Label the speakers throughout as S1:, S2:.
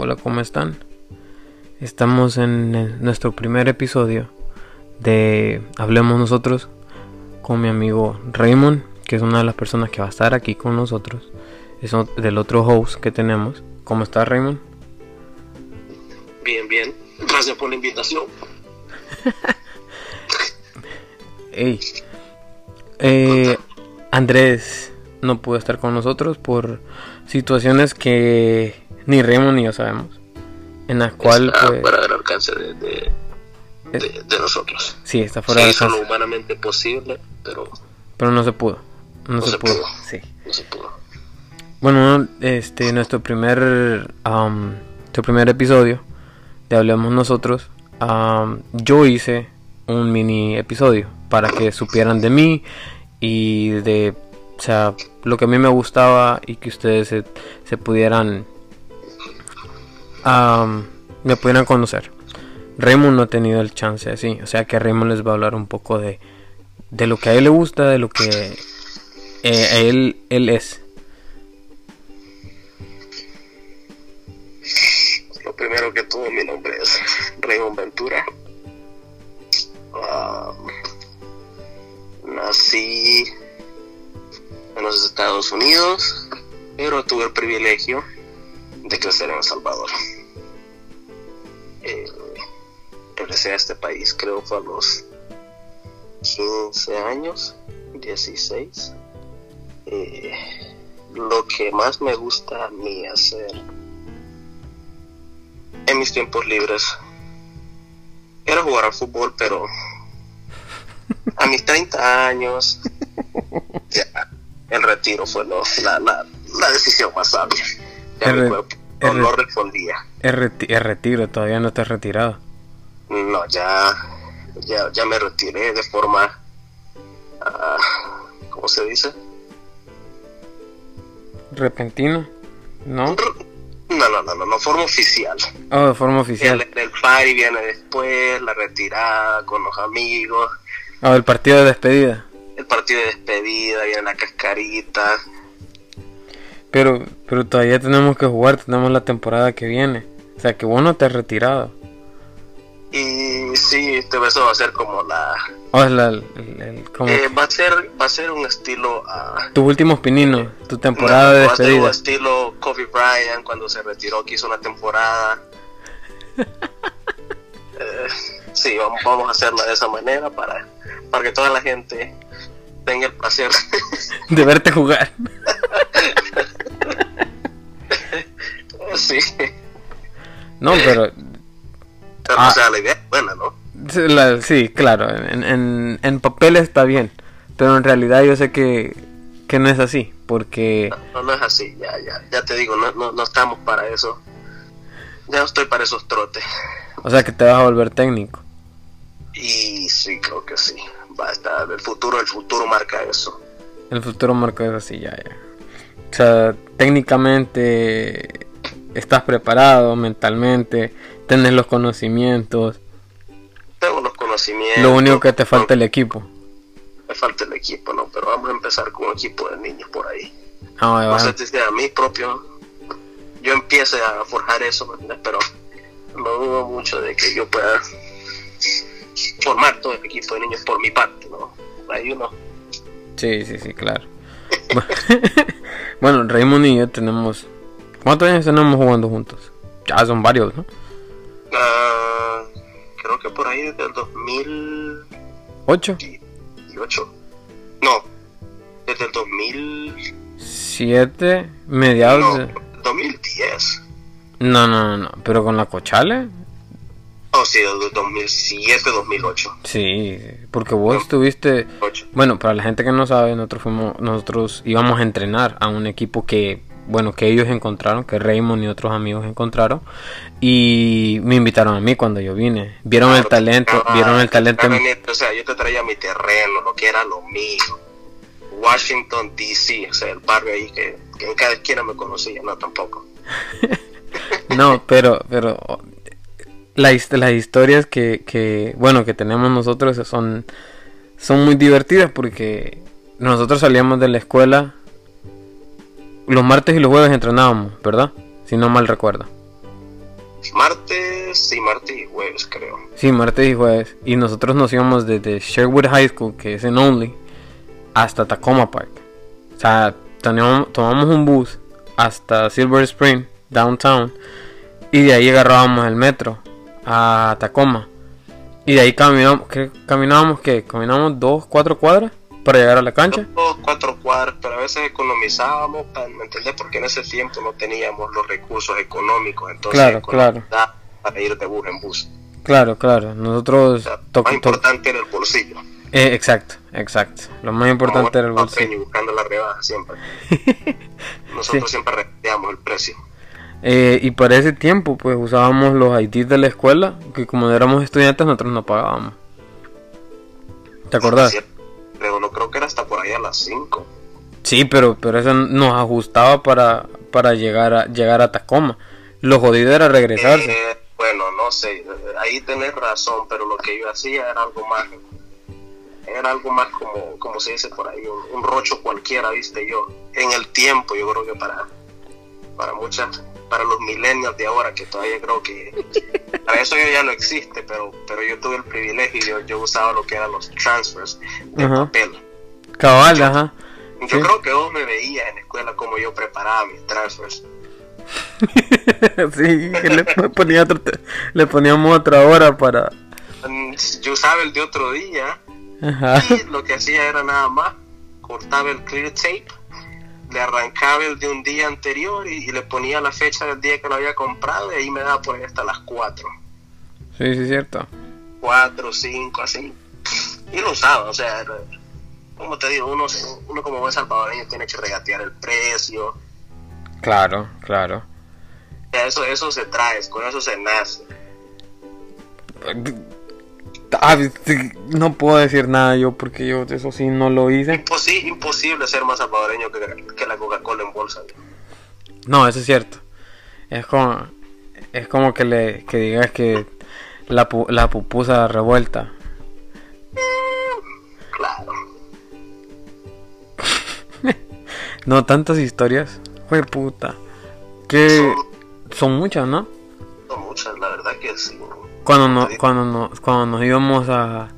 S1: hola, ¿cómo están? Estamos en nuestro primer episodio de Hablemos Nosotros con mi amigo Raymond, que es una de las personas que va a estar aquí con nosotros. Es del otro host que tenemos. ¿Cómo estás, Raymond?
S2: Bien, bien. Gracias por la invitación.
S1: hey. Eh, Andrés no pudo estar con nosotros por situaciones que ni Raymond ni yo sabemos. En las cuales.
S2: Pues, fuera del alcance de, de, nosotros.
S1: Sí, está fuera del
S2: alcance. lo humanamente posible, pero.
S1: Pero no se pudo. No, se, pudo. Sí. No se pudo. Bueno, este, nuestro primer, um, nuestro primer episodio de Hablemos Nosotros, um, yo hice un mini episodio para que supieran de mí y de o sea, lo que a mí me gustaba y que ustedes se, pudieran me pudieran conocer. Raymond no ha tenido el chance así, o sea que Raymond les va a hablar un poco de, de lo que a él le gusta, de lo que eh, él, él es.
S2: Lo primero que todo, mi nombre es Raymond Ventura. nací en los Estados Unidos, pero tuve el privilegio de crecer en El Salvador. Regresé a este país, creo fue a los 15 años, 16. Eh, lo que más me gusta a mí hacer en mis tiempos libres era jugar al fútbol, pero a mis 30 años ya el retiro fue la, la, decisión más sabia. Ya mi cuerpo no, respondía.
S1: El, retiro, todavía no te has retirado.
S2: No, ya, ya, ya me retiré de forma, uh, ¿cómo se dice?
S1: ¿Repentino? ¿No?
S2: No, no, no, no, no, forma oficial.
S1: Oh, de forma oficial.
S2: El, el party viene después, la retirada con los amigos.
S1: Oh, el partido de despedida
S2: el partido de despedida en la cascarita.
S1: Pero, pero todavía tenemos que jugar, tenemos la temporada que viene. O sea que vos no te has retirado.
S2: Y sí, este eso va a ser como la.
S1: Oh, la
S2: eh, va a ser va a ser un estilo. Uh,
S1: Tus últimos pininos, tu temporada de despedida. Va a
S2: ser un estilo Kobe Bryant cuando se retiró, que hizo una temporada. Eh, sí, vamos, vamos a hacerla de esa manera para, para que toda la gente tenga el placer
S1: de verte jugar.
S2: sí.
S1: No, pero.
S2: Pero o sea, la idea es buena, ¿no?
S1: sí, claro, en, en, en, papel está bien, pero en realidad yo sé que, que no es así, porque...
S2: No, no, es así, ya, ya, ya te digo, no, no, no estamos para eso. Ya no estoy para esos trotes.
S1: O sea que te vas a volver técnico.
S2: Y sí, creo que sí el futuro, el futuro marca eso.
S1: El futuro marca eso, sí, ya, ya. O sea, técnicamente estás preparado mentalmente, tienes los conocimientos.
S2: Tengo los conocimientos.
S1: Lo único que te falta es el equipo.
S2: Me falta el equipo, ¿no? Pero vamos a empezar con un equipo de niños por ahí.
S1: Ah,
S2: no sé si a mí propio, yo empiece a forjar eso, pero no dudo mucho de que yo pueda formar todo el equipo de niños por mi parte, ¿no? Hay uno.
S1: Sí, sí, sí, claro. bueno, Raymond y yo tenemos. ¿Cuántos años tenemos jugando juntos? Ya son varios, ¿no?
S2: Uh, creo que por ahí desde el 2008. No, desde el
S1: 2007, mediados.
S2: No, 2010.
S1: No, no, no, pero con la Cochale.
S2: Oh, sí, de 2007, 2008.
S1: Sí, porque vos estuviste... Bueno, para la gente que no sabe, nosotros fuimos, nosotros íbamos a entrenar a un equipo que, bueno, que ellos encontraron, que Raymond y otros amigos encontraron, y me invitaron a mí cuando yo vine. Vieron el talento, vieron el talento.
S2: o sea, yo te traía mi terreno, lo que era lo mío. Washington, D.C., o sea, el barrio ahí que, que en cada esquina me conocía, no tampoco.
S1: no, pero, pero las historias que, que, bueno, que tenemos nosotros son, son muy divertidas porque nosotros salíamos de la escuela los martes y los jueves entrenábamos, ¿verdad? Si no mal recuerdo.
S2: martes, sí, martes y jueves, creo.
S1: Sí, martes y jueves. Y nosotros nos íbamos desde Sherwood High School, que es en Only, hasta Tacoma Park. O sea, teníamos, tomamos un bus hasta Silver Spring, downtown, y de ahí agarrábamos el metro a Tacoma. Y de ahí caminamos, ¿qué, caminábamos que caminábamos dos, cuatro cuadras para llegar a la cancha.
S2: Dos, cuatro cuadras, pero a veces economizábamos, ¿me entendés? Porque en ese tiempo no teníamos los recursos económicos, entonces
S1: Claro, claro.
S2: para ir de bus en bus.
S1: Claro, claro. Nosotros
S2: O sea, lo más importante era el bolsillo.
S1: eh, exacto, exacto. Lo más importante era el bolsillo.
S2: Buscando la rebaja siempre. Nosotros siempre reteamos el precio.
S1: Eh, y para ese tiempo, pues usábamos los IDs de la escuela, que como éramos estudiantes, nosotros no pagábamos. ¿Te acordás?
S2: No creo que era hasta por ahí a las 5.
S1: Sí, pero, pero eso nos ajustaba para, para llegar, a, llegar a Tacoma. Lo jodido era regresarse.
S2: Eh, bueno, no sé, ahí tenés razón, pero lo que yo hacía era algo más, era algo más como, como se dice por ahí, un, un rocho cualquiera, viste yo, en el tiempo, yo creo que para, para muchas, para los millennials de ahora, que todavía creo que, para eso yo ya no existe, pero, pero yo tuve el privilegio, yo, yo usaba lo que eran los transfers de
S1: Ajá.
S2: papel.
S1: Cabal, ajá.
S2: Yo
S1: Sí.
S2: creo que vos me veías en la escuela como yo preparaba mis transfers.
S1: sí, que le, ponía otro te- le poníamos otra hora para...
S2: Mm, Yo usaba el de otro día
S1: Ajá.
S2: y lo que hacía era nada más cortaba el clear tape, le arrancaba el de un día anterior y, y le ponía la fecha del día que lo había comprado y ahí me daba por ahí hasta las 4,
S1: Sí, sí, cierto.
S2: 4, 5, así. Y lo usaba, o sea, como te digo, uno, uno como buen salvadoreño tiene que regatear el precio,
S1: Claro, claro.
S2: Eso, eso se trae, con eso se nace.
S1: Ah, no puedo decir nada yo porque yo eso sí no lo hice.
S2: Imposi- imposible ser más salvadoreño que, que la Coca-Cola en bolsa.
S1: No, eso es cierto. Es como, es como que le que digas que la, la pupusa revuelta.
S2: Claro.
S1: No, tantas historias. Fue puta. Que
S2: Son,
S1: son muchas, ¿no?
S2: son muchas, la verdad que sí.
S1: Cuando no, cuando no, cuando nos íbamos a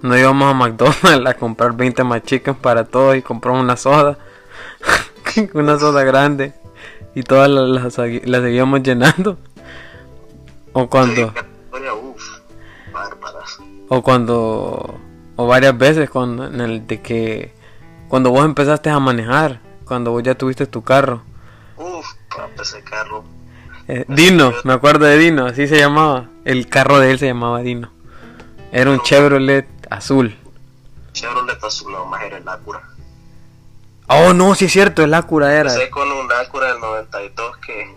S1: nos íbamos a McDonald's a comprar 20 más chicken para todos y compramos una soda. una soda grande y todas las, las seguíamos llenando. O cuando
S2: uf,
S1: o cuando o varias veces cuando en el de que cuando vos empezaste a manejar, cuando vos ya tuviste tu carro.
S2: Uf, ese carro.
S1: Eh, Dino, me acuerdo de Dino, así se llamaba. El carro de él se llamaba Dino. Era un Chevrolet azul.
S2: Chevrolet azul, no, más era el Acura.
S1: Oh, no, sí es cierto, el Acura era.
S2: Empecé con un Acura del 92 que,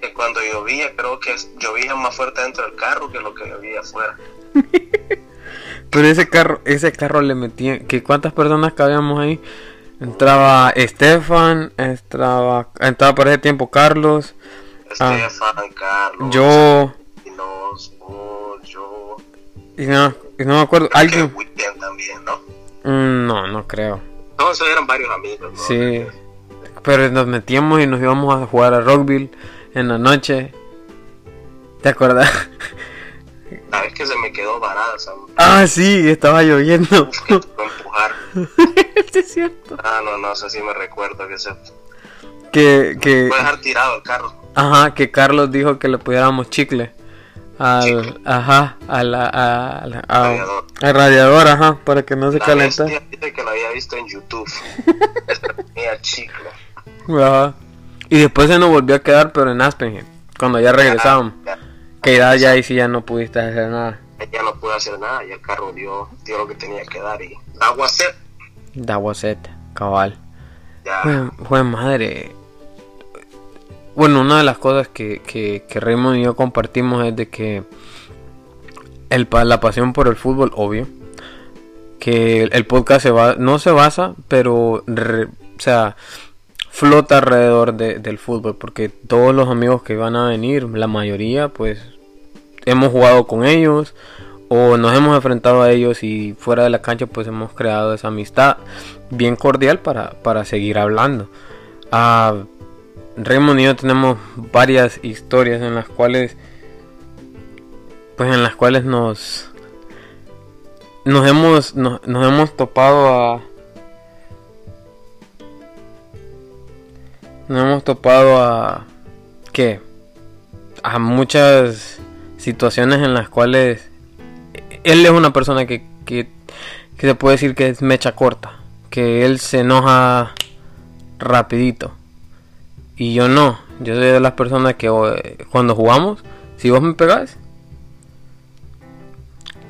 S2: que cuando llovía, creo que llovía más fuerte dentro del carro que lo que llovía afuera.
S1: Pero ese carro, ese carro le metía, que cuántas personas cabíamos ahí. Entraba Estefan, entraba, entraba por ese tiempo Carlos.
S2: Estefan, Carlos,
S1: yo,
S2: Los, vos, yo.
S1: y no, y no me acuerdo,
S2: Creo
S1: alguien.
S2: También, ¿no?
S1: Mm, No, no creo.
S2: No, esos eran varios amigos, ¿no?
S1: Sí, pero nos metíamos y nos íbamos a jugar a Rockville en la noche. ¿Te acuerdas?
S2: Vez que se me quedó varada, Sam.
S1: Ah, sí, estaba lloviendo.
S2: Uf, que empujar.
S1: Sí, es cierto.
S2: Ah, no, no, eso sí me recuerdo que se
S1: Que, que,
S2: puede dejar tirado el carro.
S1: Ajá, que Carlos dijo que le pudiéramos chicle. Al,
S2: Chicle.
S1: ajá, a la, a, la- a-
S2: Radiador.
S1: al radiador, ajá, para que no se
S2: La
S1: calentara.
S2: dice que lo había visto en YouTube. Esta tenía chicle.
S1: Ajá. Y después se nos volvió a quedar, pero en Aspenheim, cuando ya regresábamos.
S2: Ya,
S1: Que ya, ya ahí sí ya no pudiste hacer nada.
S2: ya, ya no pude hacer nada y el carro dio, dio lo que tenía que dar y agua sed.
S1: That was it, cabal.
S2: Ya,
S1: Fue, fue madre. Bueno, una de las cosas que, que, que Raymond y yo compartimos es de que el, la pasión por el fútbol, obvio. Que el, podcast se va, no se basa, pero o sea, flota alrededor de- del fútbol. Porque todos los amigos que van a venir, la mayoría, pues hemos jugado con ellos o nos hemos enfrentado a ellos y fuera de la cancha pues hemos creado esa amistad bien cordial para, para seguir hablando. Ah, Y yo tenemos varias historias en las cuales pues en las cuales nos nos hemos nos, hemos topado a nos hemos topado a qué a muchas situaciones en las cuales él es una persona que, que, que se puede decir que es mecha corta que él se enoja rapidito y yo no yo soy de las personas que eh, cuando jugamos si vos me pegás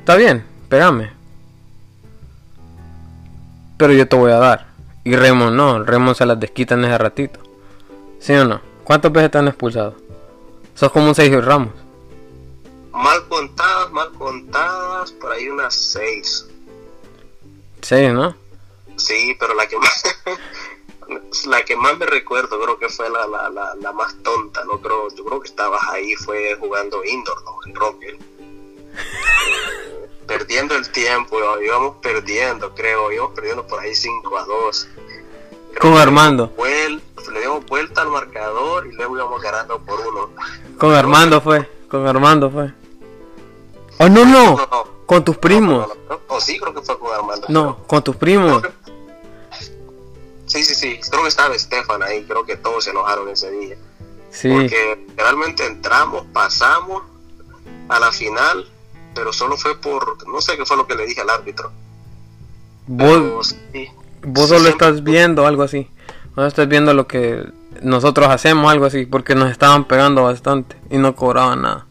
S1: Está bien, pégame. Pero yo te voy a dar. Y Raymond no, Raymond se las desquita en ese ratito. ¿Sí o no? ¿Cuántas veces te han expulsado? Sos como un Sergio Ramos.
S2: Mal contadas, mal contadas, por ahí unas seis.
S1: Seis, ¿no?
S2: Sí, pero la que más la que más me recuerdo creo que fue la, la, la, la, más tonta, no creo, yo creo que estabas ahí fue jugando indoor, ¿no? En Rocker perdiendo el tiempo, íbamos perdiendo, creo, íbamos perdiendo por ahí 5 a 2.
S1: Con Armando.
S2: le dimos vuelta al marcador y luego íbamos ganando por uno.
S1: Con Armando fue, con Armando fue. Oh, no, no, con tus primos.
S2: oh, sí, creo que fue con Armando.
S1: No, con tus primos.
S2: Sí, sí, sí, creo que estaba Estefan ahí, creo que todos se enojaron ese día.
S1: Sí.
S2: Porque realmente entramos, pasamos a la final pero solo fue por, no sé qué fue lo que le dije al árbitro.
S1: Vos, vos solo estás viendo algo así, no estás viendo lo que nosotros hacemos, algo así, porque nos estaban pegando bastante y no cobraban nada.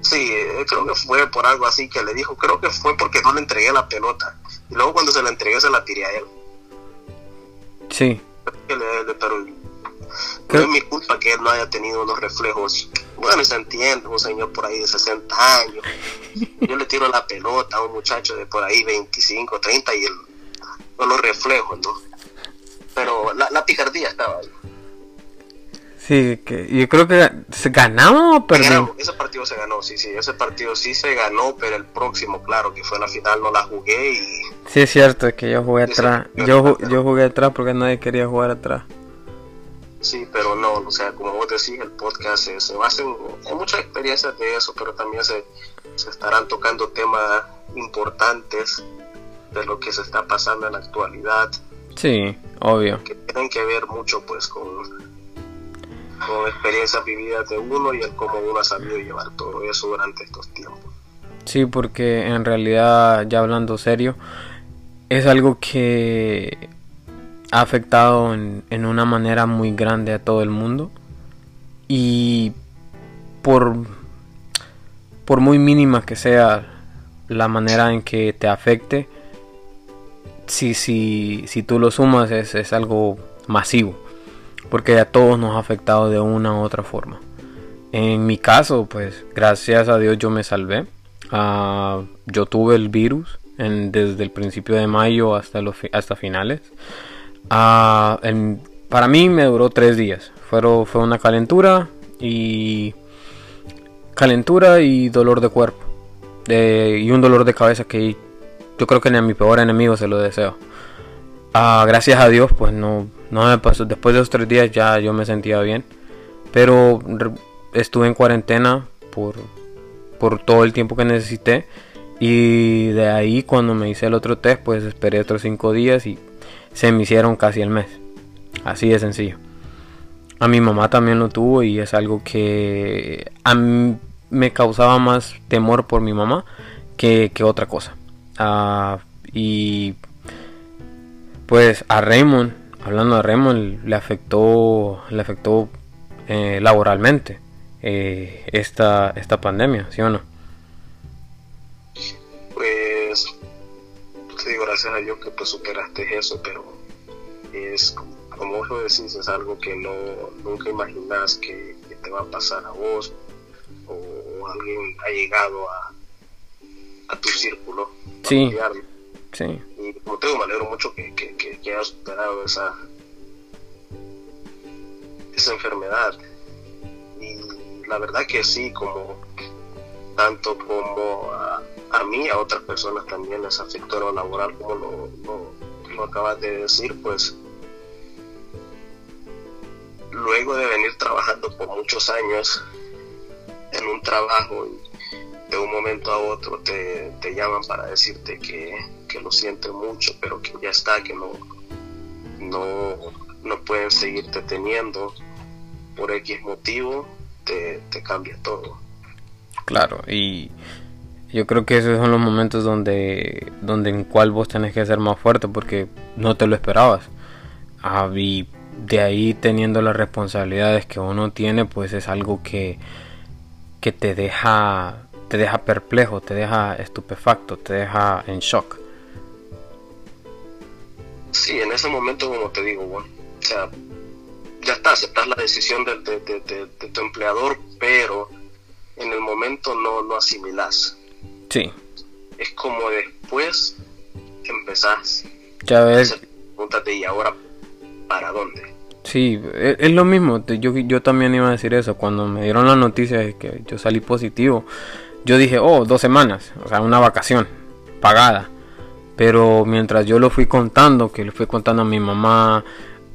S2: Sí, eh, creo que fue por algo así que le dijo, creo que fue porque no le entregué la pelota. Y luego cuando se la entregué se la tiré a él.
S1: Sí.
S2: pero no es mi culpa que él no haya tenido unos reflejos bueno, se entiende, un señor por ahí de 60 años. Yo le tiro la pelota a un muchacho de por ahí 25, 30 y el, con los reflejos, ¿no? Pero la, la picardía estaba ahí.
S1: Sí, que yo creo que se ganamos o perdimos.
S2: Ese partido se ganó, sí, sí, ese partido sí se ganó, pero el próximo, claro, que fue la final, no la jugué y...
S1: Sí, es cierto, que yo jugué atrás. Yo, yo jugué atrás porque nadie quería jugar atrás.
S2: Sí, pero no, o sea, como vos decís, el podcast se, se basa en, muchas experiencias de eso, pero también se, se estarán tocando temas importantes de lo que se está pasando en la actualidad.
S1: Sí, obvio.
S2: Que tienen que ver mucho pues con, con experiencias vividas de uno y el cómo uno ha sabido llevar todo eso durante estos tiempos.
S1: Sí, porque en realidad, ya hablando serio, es algo que ha afectado en, en, una manera muy grande a todo el mundo y por, por muy mínima que sea la manera en que te afecte, si, si, si tú lo sumas es, es algo masivo, porque a todos nos ha afectado de una u otra forma. En mi caso, pues gracias a Dios yo me salvé. Uh, yo tuve el virus desde el principio de mayo hasta, los, hasta finales. Ah, para mí me duró tres días. Fue, fue una calentura y calentura y dolor de cuerpo. y un dolor de cabeza que yo creo que ni a mi peor enemigo se lo deseo. Ah, gracias a Dios, pues no, no me pasó. Después de esos tres días ya yo me sentía bien. Pero estuve en cuarentena por, por todo el tiempo que necesité. Y de ahí cuando me hice el otro test, pues esperé otros cinco días y se me hicieron casi el mes. Así de sencillo. A mi mamá también lo tuvo y es algo que a mí me causaba más temor por mi mamá que, otra cosa. Ah, y pues a Raymond, hablando de Raymond, le afectó, le afectó eh, laboralmente eh, esta, esta pandemia, ¿sí o no?
S2: Sí, gracias a Dios que pues superaste eso, pero es como vos lo decís, es algo que no nunca imaginas que, te va a pasar a vos o, alguien ha llegado a, a tu círculo.
S1: Sí. Sí.
S2: Y como te digo, me alegro mucho que, que, que, hayas superado esa, esa enfermedad. Y la verdad que sí, como tanto como a, a mí, a otras personas también les afectó lo laboral, como lo, acabas de decir, pues luego de venir trabajando por muchos años en un trabajo un momento a otro te, llaman para decirte que, lo sienten mucho, pero que ya está, que no, no, no pueden seguirte teniendo por X motivo, te, te cambia todo.
S1: Claro, y yo creo que esos son los momentos donde, donde en cual vos tenés que ser más fuerte porque no te lo esperabas. Ah, y de ahí teniendo las responsabilidades que uno tiene, pues es algo que, que te deja te deja perplejo, te deja estupefacto, te deja en shock.
S2: Sí, en ese momento, como te digo, bueno, o sea, ya está, aceptas la decisión de, de, tu empleador, pero en el momento no, no asimilas.
S1: Sí.
S2: Es como después empezás.
S1: Ya ves.
S2: Pregúntate, ¿y ahora para dónde?
S1: Sí, e, es, lo mismo. Yo, yo también iba a decir eso. Cuando me dieron la noticia de que yo salí positivo, yo dije, oh, dos semanas, o sea, una vacación pagada. Pero mientras yo lo fui contando, que le fui contando a mi mamá,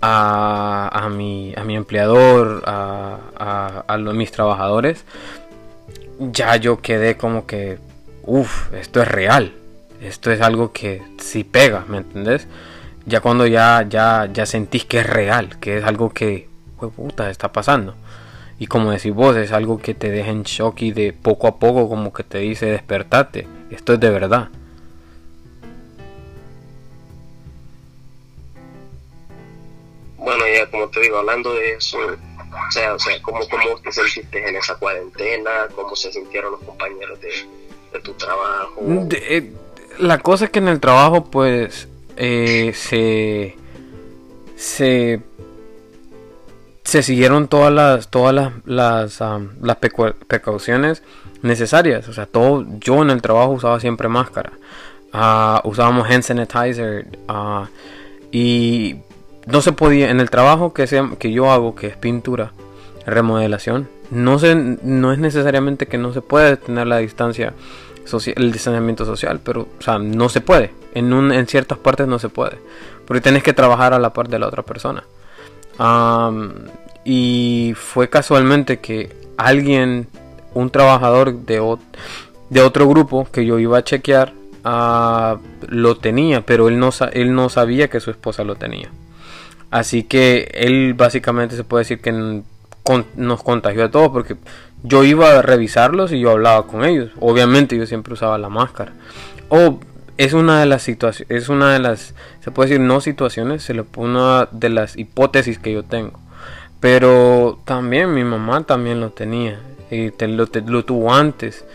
S1: a, a, mi, a mi empleador, a, a, a los, mis trabajadores, ya yo quedé como que, uff, esto es real. Esto es algo que sí pega, ¿me entendés? Ya cuando ya, ya, ya sentís que es real, que es algo que, puta, está pasando. Y como decís vos, es algo que te deja en shock y de poco a poco como que te dice despertate. Esto es de verdad.
S2: Bueno, ya como te digo, hablando de eso, o sea, o sea ¿cómo, cómo te sentiste en esa cuarentena? ¿Cómo se sintieron los compañeros de, tu trabajo?
S1: Eh, la cosa es que en el trabajo, pues, eh, se, se se siguieron todas las todas las las, precauciones necesarias o sea todo yo en el trabajo usaba siempre máscara uh, usábamos hand sanitizer uh, y no se podía en el trabajo que sea, que yo hago que es pintura remodelación no se no es necesariamente que no se puede tener la distancia social, el distanciamiento social pero o sea no se puede en un, en ciertas partes no se puede porque tienes que trabajar a la par de la otra persona y fue casualmente que alguien, un trabajador de, de otro grupo que yo iba a chequear, uh, lo tenía, pero él no, él no sabía que su esposa lo tenía. Así que él básicamente se puede decir que nos contagió a todos porque yo iba a revisarlos y yo hablaba con ellos. Obviamente yo siempre usaba la máscara. O es una de las situaciones, es una de las, se puede decir no situaciones, se le una de las hipótesis que yo tengo. Pero también mi mamá también lo tenía y lo, tuvo antes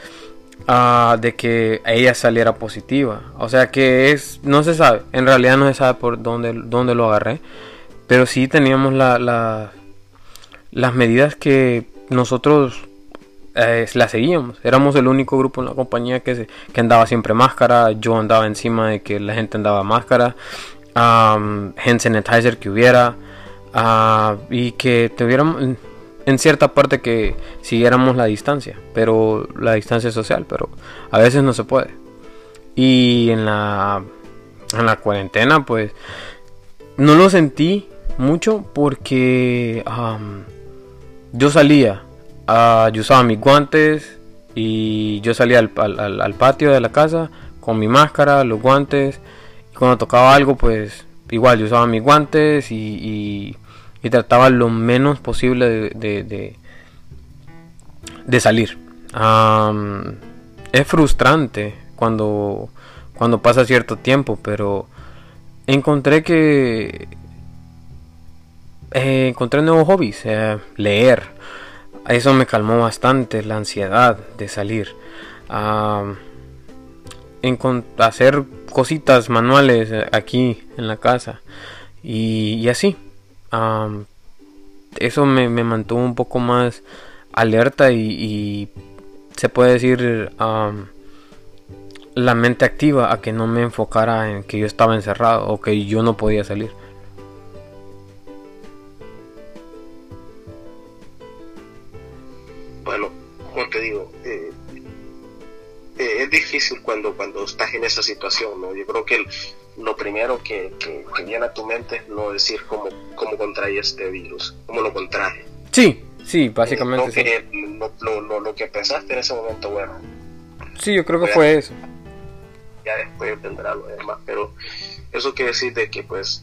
S1: uh, de que ella saliera positiva. O sea que es, no se sabe, en realidad no se sabe por dónde, dónde lo agarré, pero sí teníamos la, la, las medidas que nosotros eh, la seguíamos. Éramos el único grupo en la compañía que, se, que andaba siempre máscara. Yo andaba encima de que la gente andaba máscara. Um, hand sanitizer que hubiera. Uh, y que tuviéramos en cierta parte que siguiéramos la distancia. Pero la distancia social. Pero a veces no se puede. Y en la, en la cuarentena pues no lo sentí mucho porque yo salía Ah, yo usaba mis guantes y yo salía al, al, patio de la casa con mi máscara, los guantes. Y cuando tocaba algo, pues igual yo usaba mis guantes y, y, trataba lo menos posible de, de, salir. es frustrante cuando, cuando pasa cierto tiempo, pero encontré que eh, encontré nuevos hobbies, eh, leer eso me calmó bastante la ansiedad de salir. hacer cositas manuales aquí en la casa. Y, así. eso me, mantuvo un poco más alerta y, se puede decir la mente activa a que no me enfocara en que yo estaba encerrado o que yo no podía salir.
S2: Es difícil cuando, cuando estás en esa situación, ¿no? Yo creo que lo primero que, viene a tu mente es no decir cómo, cómo contrae este virus, cómo lo contrae.
S1: Sí, sí, básicamente.
S2: Lo, que, lo, lo, que pensaste en ese momento, bueno,
S1: Sí, yo creo que fue eso.
S2: Ya después vendrá lo demás, pero eso quiere decir de que pues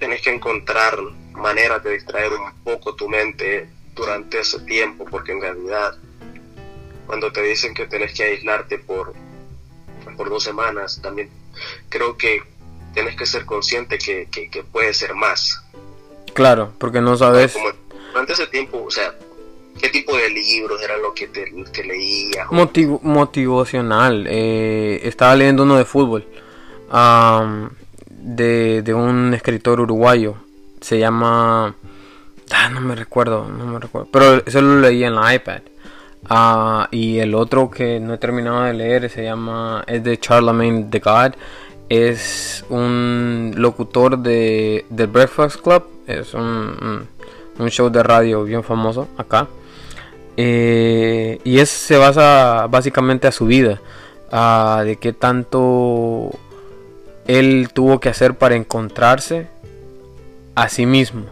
S2: tenés que encontrar maneras de distraer un poco tu mente durante ese tiempo, porque en realidad cuando te dicen que tenés que aislarte por, por dos semanas, también creo que tienes que ser consciente que, que, puede ser más.
S1: Claro, porque no sabes...
S2: durante ese tiempo, o sea, ¿qué tipo de libros era lo que, te, que leías?
S1: motivacional. Eh, estaba leyendo uno de fútbol. de, de un escritor uruguayo. Se llama... Ah, no me recuerdo, no me recuerdo. Pero eso lo leí en la iPad. Ah, y el otro que no he terminado de leer se llama, es de Charlemagne the God. Es un locutor de The Breakfast Club. Es un, un show de radio bien famoso acá. Eh, y es, se basa básicamente a su vida. de qué tanto él tuvo que hacer para encontrarse a sí mismo.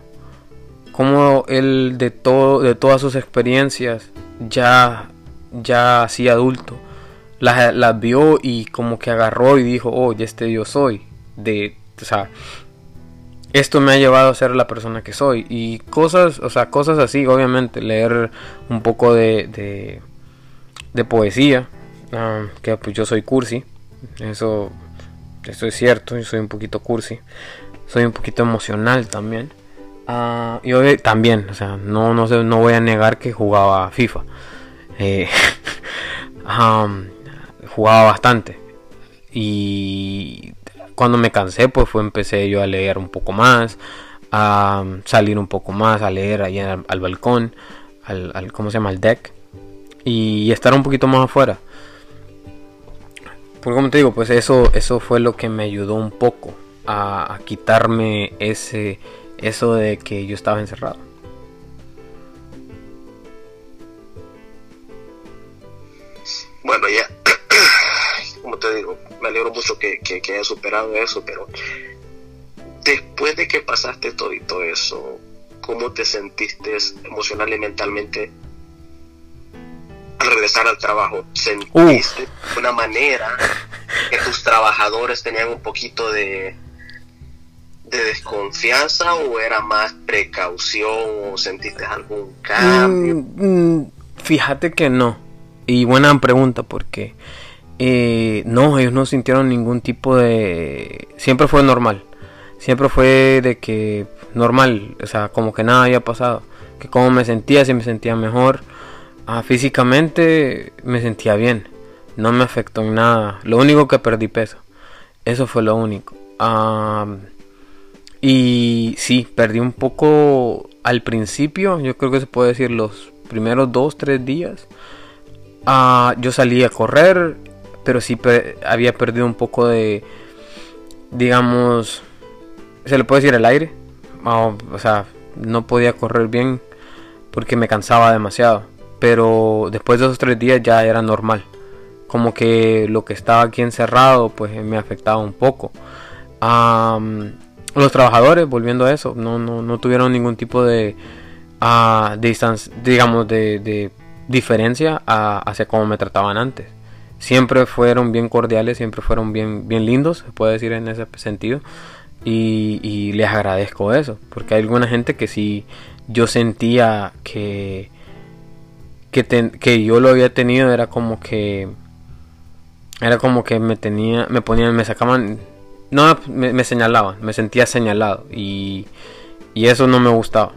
S1: Como él de, todo, de todas sus experiencias ya, ya así adulto, las, vio y como que agarró y dijo, oh, este yo soy. De, o sea, esto me ha llevado a ser la persona que soy. Y cosas, o sea, cosas así, obviamente, leer un poco de, de, poesía, ah, que pues yo soy cursi, eso, eso es cierto, yo soy un poquito cursi, soy un poquito emocional también. Uh, y también, o sea, no, no, sé, no voy a negar que jugaba FIFA. Eh, jugaba bastante. Y cuando me cansé, pues fue empecé yo a leer un poco más, a salir un poco más, a leer ahí al, balcón, al, ¿cómo se llama? Al deck. Y estar un poquito más afuera. Porque como te digo, pues eso, eso fue lo que me ayudó un poco a quitarme ese eso de que yo estaba encerrado.
S2: Bueno, ya, como te digo, me alegro mucho que, que, hayas superado eso, pero después de que pasaste todo y todo eso, ¿cómo te sentiste emocional y mentalmente al regresar al trabajo? ¿Sentiste de una manera que tus trabajadores tenían un poquito de, de desconfianza o era más precaución o sentiste algún cambio? Mm,
S1: mm, fíjate que no. Y buena pregunta porque eh, no, ellos no sintieron ningún tipo de... Siempre fue normal. Siempre fue de que normal, o sea, como que nada había pasado. Que como me sentía, si me sentía mejor. Ah, físicamente me sentía bien. No me afectó en nada. Lo único que perdí peso. Eso fue lo único. Ah, y sí, perdí un poco al principio, yo creo que se puede decir los primeros dos, tres días. Ah, yo salí a correr, pero sí había perdido un poco de, digamos, se le puede decir el aire. Ah, o sea, no podía correr bien porque me cansaba demasiado. Pero después de esos tres días ya era normal. Como que lo que estaba aquí encerrado pues me afectaba un poco los trabajadores, volviendo a eso, no, no, no tuvieron ningún tipo de, uh, distancia, digamos, de, diferencia hacia cómo me trataban antes. Siempre fueron bien cordiales, siempre fueron bien, bien lindos, se puede decir en ese sentido. Y, les agradezco eso, porque hay alguna gente que si yo sentía que, que, que yo lo había tenido, era como que era como que me tenía, me ponían, me sacaban no me, señalaban, me sentía señalado y, eso no me gustaba.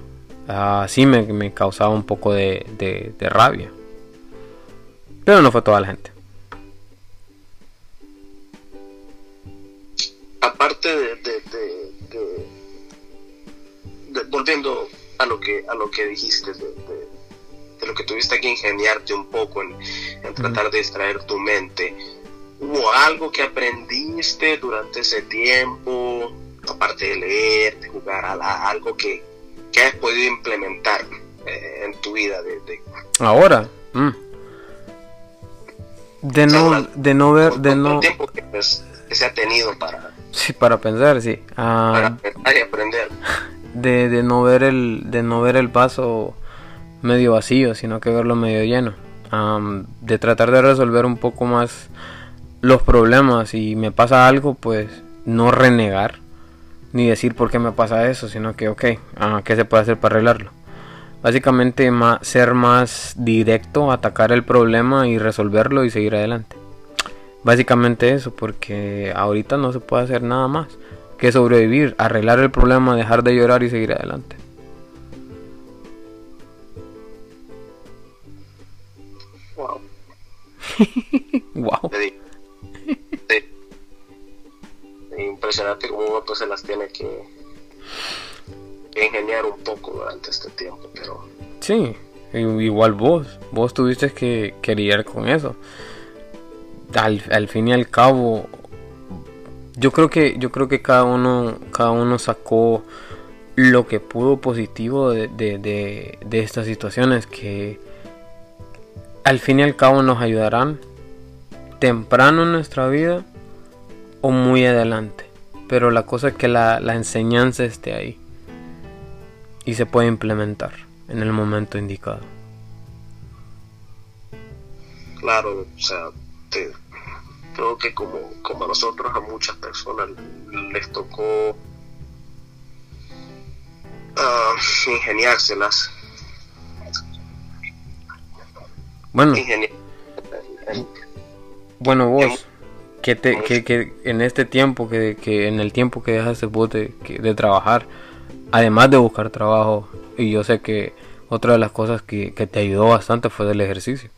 S1: Así me, causaba un poco de, rabia. Pero no fue toda la gente.
S2: Aparte de, volviendo a lo que a lo que dijiste de, lo que tuviste que ingeniarte un poco en, tratar de distraer tu mente ¿Hubo algo que aprendiste durante ese tiempo, aparte de leer, de jugar, a algo que, que has podido implementar eh, en tu vida? De,
S1: Ahora. Mm. De no, de no ver, de no...
S2: tiempo pues, que, se ha tenido para...
S1: Sí, para pensar, sí.
S2: Ah, para pensar y aprender.
S1: De, de, no ver el, de no ver el vaso medio vacío, sino que verlo medio lleno. de tratar de resolver un poco más los problemas y me pasa algo, pues no renegar ni decir por qué me pasa eso, sino que, ok, uh, ¿qué se puede hacer para arreglarlo? Básicamente ser más directo, atacar el problema y resolverlo y seguir adelante. Básicamente eso, porque ahorita no se puede hacer nada más que sobrevivir, arreglar el problema, dejar de llorar y seguir adelante.
S2: Wow.
S1: wow.
S2: Impresionante cómo uno pues, se las tiene que ingeniar un poco durante este tiempo, pero...
S1: Sí, igual vos, vos tuviste que, lidiar con eso. Al, al, fin y al cabo, yo creo que, yo creo que cada uno, cada uno sacó lo que pudo positivo de, de, de estas situaciones que al fin y al cabo nos ayudarán temprano en nuestra vida o muy adelante. Pero la cosa es que la, la enseñanza esté ahí y se puede implementar en el momento indicado.
S2: Claro, o sea, creo que como, como a nosotros, a muchas personas les tocó uh, ingeniárselas.
S1: Bueno, bueno vos, que, te, que, que en este tiempo, que, que en el tiempo que dejaste vos de, de trabajar, además de buscar trabajo, y yo sé que otra de las cosas que, que te ayudó bastante fue el ejercicio.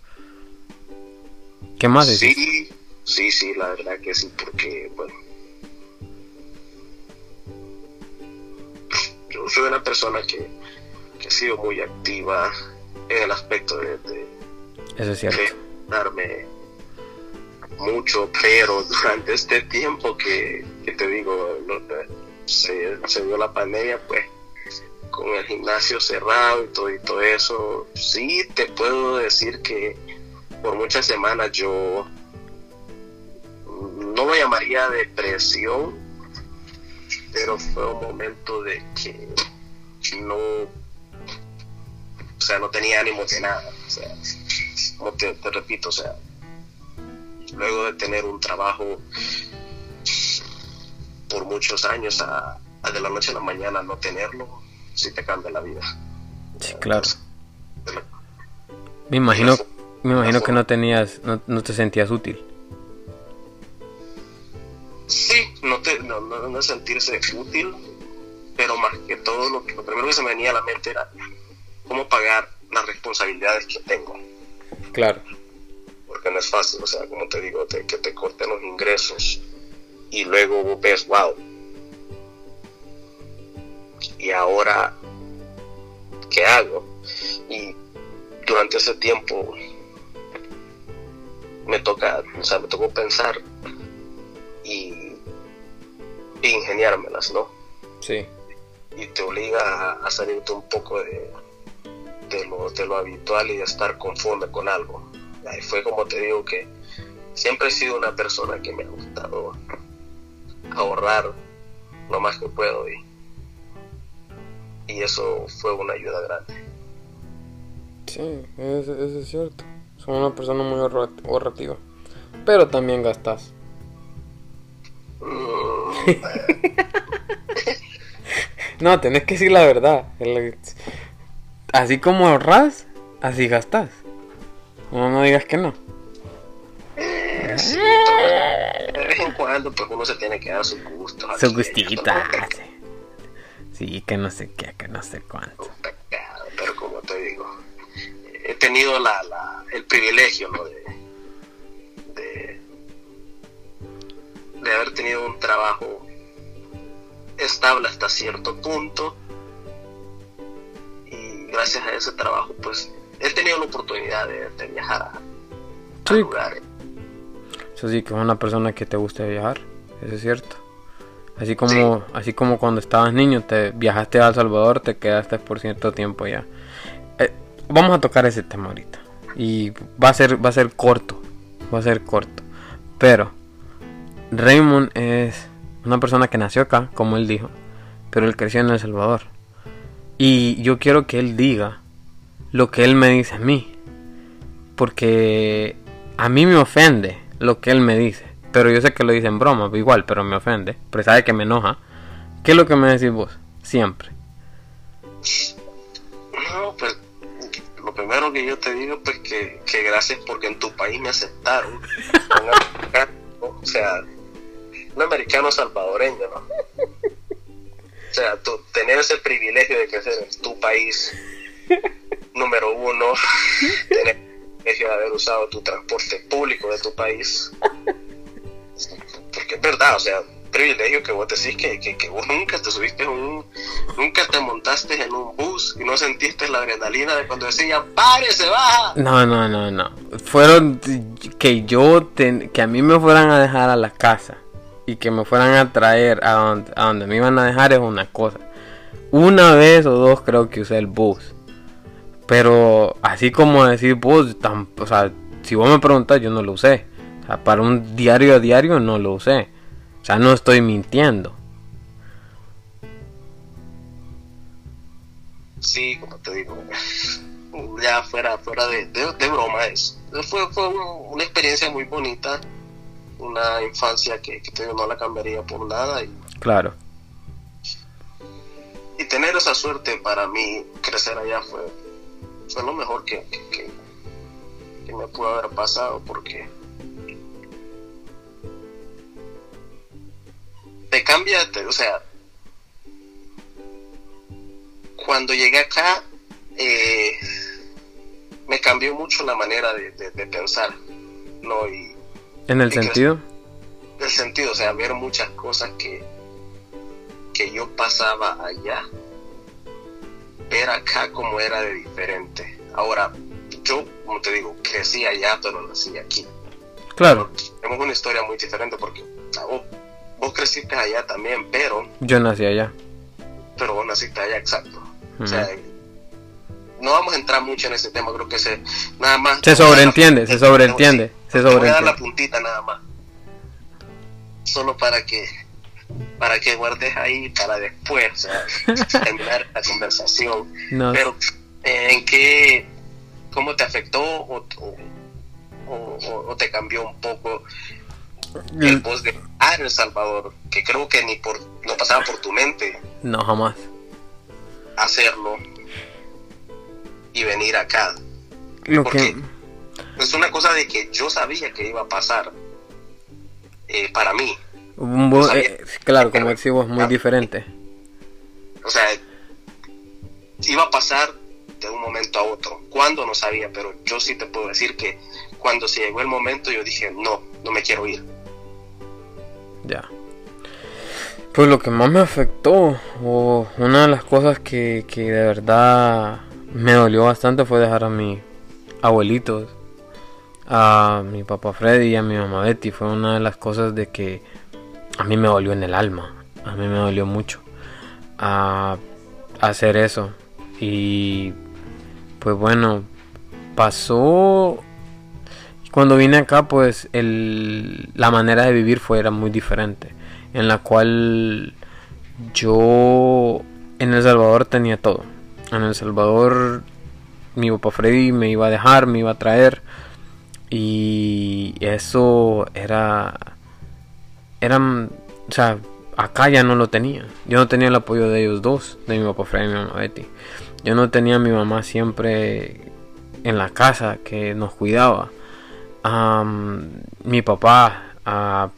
S1: ¿Qué más?
S2: Sí, sí, sí, la verdad que sí, porque, bueno, yo soy una persona que, que ha sido muy activa en el aspecto de, de,
S1: Eso es cierto.
S2: de darme mucho, pero durante este tiempo que, que te digo, no, se, se dio la pandemia, pues con el gimnasio cerrado y todo, y todo eso, sí te puedo decir que por muchas semanas yo no lo llamaría depresión, pero fue un momento de que no, o sea, no tenía ánimo de nada, o sea, te, te repito, o sea, luego de tener un trabajo por muchos años a, a, de la noche a la mañana no tenerlo, sí te cambia la vida.
S1: Sí, claro. Me imagino, me imagino que no tenías, no, no te sentías útil.
S2: Sí, no, te, no, no, no sentirse útil, pero más que todo lo, lo primero que se me venía a la mente era cómo pagar las responsabilidades que tengo.
S1: Claro.
S2: Porque no es fácil, o sea, como te digo, te, que te corten los ingresos y luego ves, wow. Y ahora, ¿qué hago? Y durante ese tiempo me toca, o sea, me tocó pensar y, y ingeniármelas, ¿no?
S1: Sí.
S2: Y te obliga a, a salirte un poco de, de, lo, de lo habitual y de estar conforme con algo. Ahí fue como te digo que siempre he sido una persona que me ha gustado ahorrar lo más que puedo y, y eso fue una ayuda grande.
S1: Sí, eso, eso es cierto. Soy una persona muy ahorrativa. Pero también gastas.
S2: Mm,
S1: no, tenés que decir la verdad. Así como ahorras, así gastas. No, no digas que no.
S2: eh, sí, de vez en cuando pues uno se tiene que dar su gusto.
S1: Su gustita. Sí, que no sé qué, que no sé cuánto.
S2: Pecado, pero como te digo, he tenido la, la, el privilegio ¿no? de, de, de haber tenido un trabajo estable hasta cierto punto y gracias a ese trabajo pues he tenido la oportunidad de, de viajar a, a
S1: Sí.
S2: lugares.
S1: Eso sí, que es una persona que te gusta viajar. Eso es cierto. Así como, así como cuando estabas niño, te viajaste a El Salvador, te quedaste por cierto tiempo ya. Eh, vamos a tocar ese tema ahorita. Y va a ser, va a ser corto. Va a ser corto. Pero Raymond es una persona que nació acá, como él dijo, pero él creció en El Salvador. Y yo quiero que él diga lo que él me dice a mí. porque a mí me ofende lo que él me dice. Pero yo sé que lo dice en broma, igual, pero me ofende. Pero sabe que me enoja. ¿Qué es lo que me decís vos? Siempre.
S2: No, pues lo primero que yo te digo, pues que, que gracias porque en tu país me aceptaron. o sea, un americano salvadoreño, ¿no? O sea, tú, tener ese privilegio de crecer en tu país, número uno, privilegio de haber usado tu transporte público de tu país, porque es verdad, o sea, privilegio que vos decís que, que, que, vos nunca te subiste en un, nunca te montaste en un bus y no sentiste la adrenalina de cuando decían, pare, se baja.
S1: No, no, no, no. Fueron que yo, que a mí me fueran a dejar a la casa y que me fueran a traer a donde, a donde me iban a dejar es una cosa. Una vez o dos creo que usé el bus. Pero así como decir bus, tan, o sea, si vos me preguntas, yo no lo usé. O sea, para un diario a diario no lo usé. O sea, no estoy mintiendo.
S2: Sí, como te digo, ya fuera, fuera de, de, broma es. Fue, fue una experiencia muy bonita, una infancia que, que te no la cambiaría por nada. Y,
S1: claro.
S2: Y tener esa suerte para mí, crecer allá fue, fue lo mejor que, que, que me pudo haber pasado porque te cambia, o sea, cuando llegué acá, eh, me cambió mucho la manera de, pensar, ¿no? Y,
S1: ¿En el sentido?
S2: En el sentido, o sea, ver muchas cosas que, que yo pasaba allá, ver acá como era de diferente. Ahora, yo, como te digo, crecí allá, pero nací aquí.
S1: Claro.
S2: tenemos una historia muy diferente porque vos creciste allá también, pero...
S1: Yo nací allá.
S2: Pero vos naciste allá, exacto. O sea, no vamos a entrar mucho en ese tema, creo que se... Nada más...
S1: Se sobreentiende, se sobreentiende, se sobreentiende. Voy a
S2: dar la puntita nada más. Solo para que para que guardes ahí para después, o sea, terminar la conversación. Pero, eh, ¿en qué, cómo te afectó o, o, o, te cambió un poco el voz de ah, El Salvador, que creo que ni por no pasaba por tu mente.
S1: No, jamás.
S2: Hacerlo y venir acá.
S1: Lo Porque
S2: es una cosa de que yo sabía que iba a pasar eh, para mí.
S1: Eh, claro, como decimos, muy diferente.
S2: O sea, iba a pasar de un momento a otro. Cuando no sabía, pero yo sí te puedo decir que cuando se llegó el momento yo dije, no, no me quiero ir.
S1: Ya. Pues lo que más me afectó, o una de las cosas que, que de verdad me dolió bastante fue dejar a mis abuelitos, a mi papá Freddy y a mi mamá Betty. Fue una de las cosas de que a mí me dolió en el alma, a mí me dolió mucho a hacer eso. Y pues bueno, pasó cuando vine acá, pues la manera de vivir fue era muy diferente. En la cual yo en El Salvador tenía todo. En El Salvador mi papá Freddy me iba a dejar, me iba a traer. Y eso era... Eran... O sea, acá ya no lo tenía. Yo no tenía el apoyo de ellos dos, de mi papá Freddy y mi mamá Betty. Yo no tenía a mi mamá siempre en la casa que nos cuidaba mi papá, a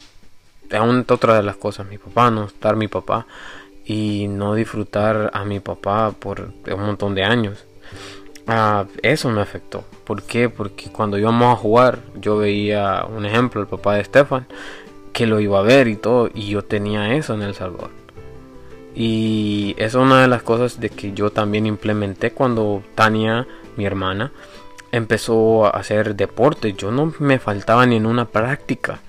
S1: otra de las cosas, mi papá, no estar mi papá y no disfrutar a mi papá por un montón de años. eso me afectó. ¿Por qué? Porque cuando íbamos a jugar, yo veía un ejemplo, el papá de Estefan, que lo iba a ver y todo, y yo tenía eso en El Salvador. Y es una de las cosas de que yo también implementé cuando Tania, mi hermana, empezó a hacer deporte. Yo no me faltaba ni en una práctica.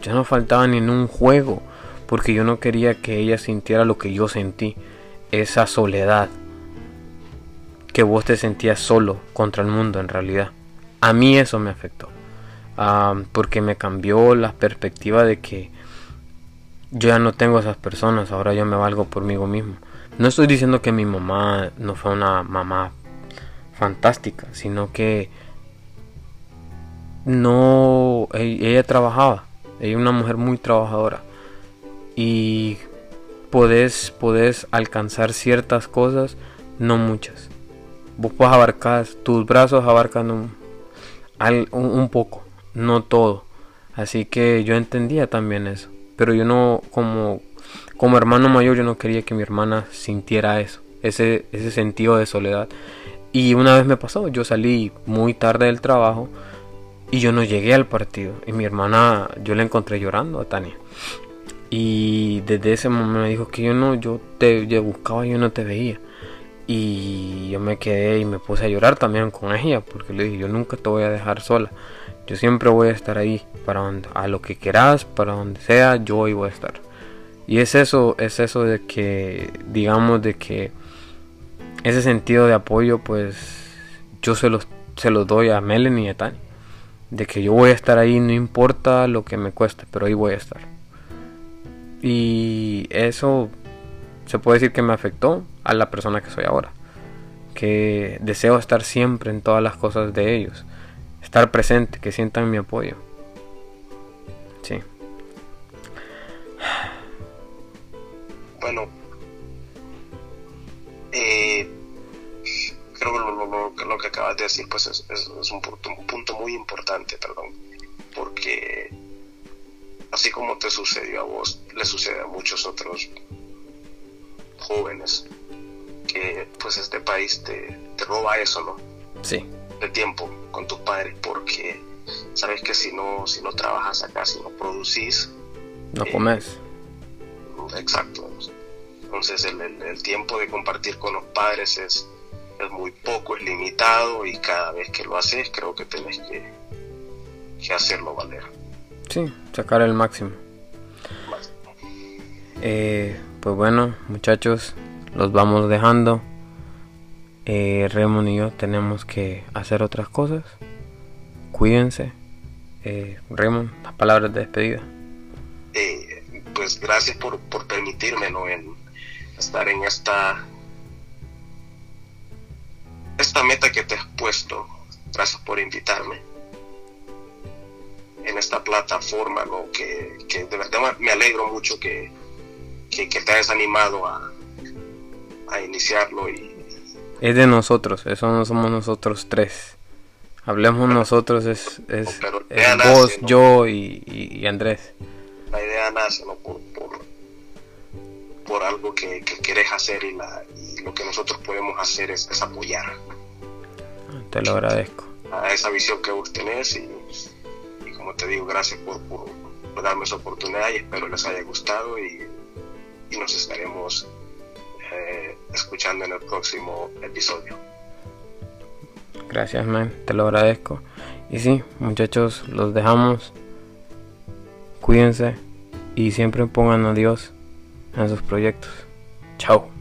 S1: Yo no faltaba ni en un juego. Porque yo no quería que ella sintiera lo que yo sentí. Esa soledad. Que vos te sentías solo contra el mundo en realidad. A mí eso me afectó. Porque me cambió la perspectiva de que yo ya no tengo esas personas. Ahora yo me valgo por mí mismo. No estoy diciendo que mi mamá no fue una mamá fantástica, sino que no, e, ella trabajaba, ella es una mujer muy trabajadora y podés, podés alcanzar ciertas cosas, no muchas. Vos puedes abarcar, tus brazos abarcan un, poco, no todo. Así que yo entendía también eso. Pero yo no, como, como hermano mayor, yo no quería que mi hermana sintiera eso, ese, ese sentido de soledad. Y una vez me pasó, yo salí muy tarde del trabajo y yo no llegué al partido. Y mi hermana, yo la encontré llorando a Tania. Y desde ese momento me dijo que yo no, yo te buscaba y yo no te veía. Y yo me quedé y me puse a llorar también con ella, porque le dije, yo nunca te voy a dejar sola. Yo siempre voy a estar ahí, para donde, a lo que quieras, para donde sea, yo hoy voy a estar. Y es eso, es eso de que, digamos, de que ese sentido de apoyo, pues yo se los, se los doy a Melanie y a Tani. De que yo voy a estar ahí, no importa lo que me cueste, pero ahí voy a estar. Y eso se puede decir que me afectó a la persona que soy ahora. Que deseo estar siempre en todas las cosas de ellos. Estar presente, que sientan mi apoyo. Sí.
S2: Bueno, eh, creo que lo, que acabas de decir pues es, un, punto, un punto muy importante, perdón, porque así como te sucedió a vos, le sucede a muchos otros jóvenes que pues este país te, roba eso, ¿no?
S1: Sí.
S2: De tiempo con tus padres porque sabes que si no, si no trabajas acá, si no producís...
S1: No eh, comes.
S2: Exacto. Entonces el, tiempo de compartir con los padres es, es muy poco, es limitado y cada vez que lo haces creo que tenés que, que hacerlo valer.
S1: Sí, sacar el máximo. Eh, pues bueno, muchachos, los vamos dejando. Eh, Raymond y yo tenemos que hacer otras cosas. Cuídense. Eh, Raymond, las palabras de despedida.
S2: Eh, pues gracias por, por permitirme ¿no? en estar en esta esta meta que te has puesto. Gracias por invitarme en esta plataforma, ¿no? que, que de verdad me alegro mucho que, que, te hayas animado a, a iniciarlo. Y...
S1: Es de nosotros, eso no somos nosotros tres. Hablemos nosotros, es, es, vos, yo y, Andrés.
S2: La idea nace ¿no? por, por, algo que, que, querés hacer y, la, y lo que nosotros podemos hacer es, es apoyar.
S1: Te lo agradezco.
S2: A esa visión que vos tenés y, y como te digo, gracias por, por, por darme esa oportunidad y espero les haya gustado y y nos estaremos eh, escuchando en el próximo episodio.
S1: Gracias, man, te lo agradezco. Y sí, muchachos, los dejamos. Cuídense y siempre pongan a Dios en sus proyectos. Chao.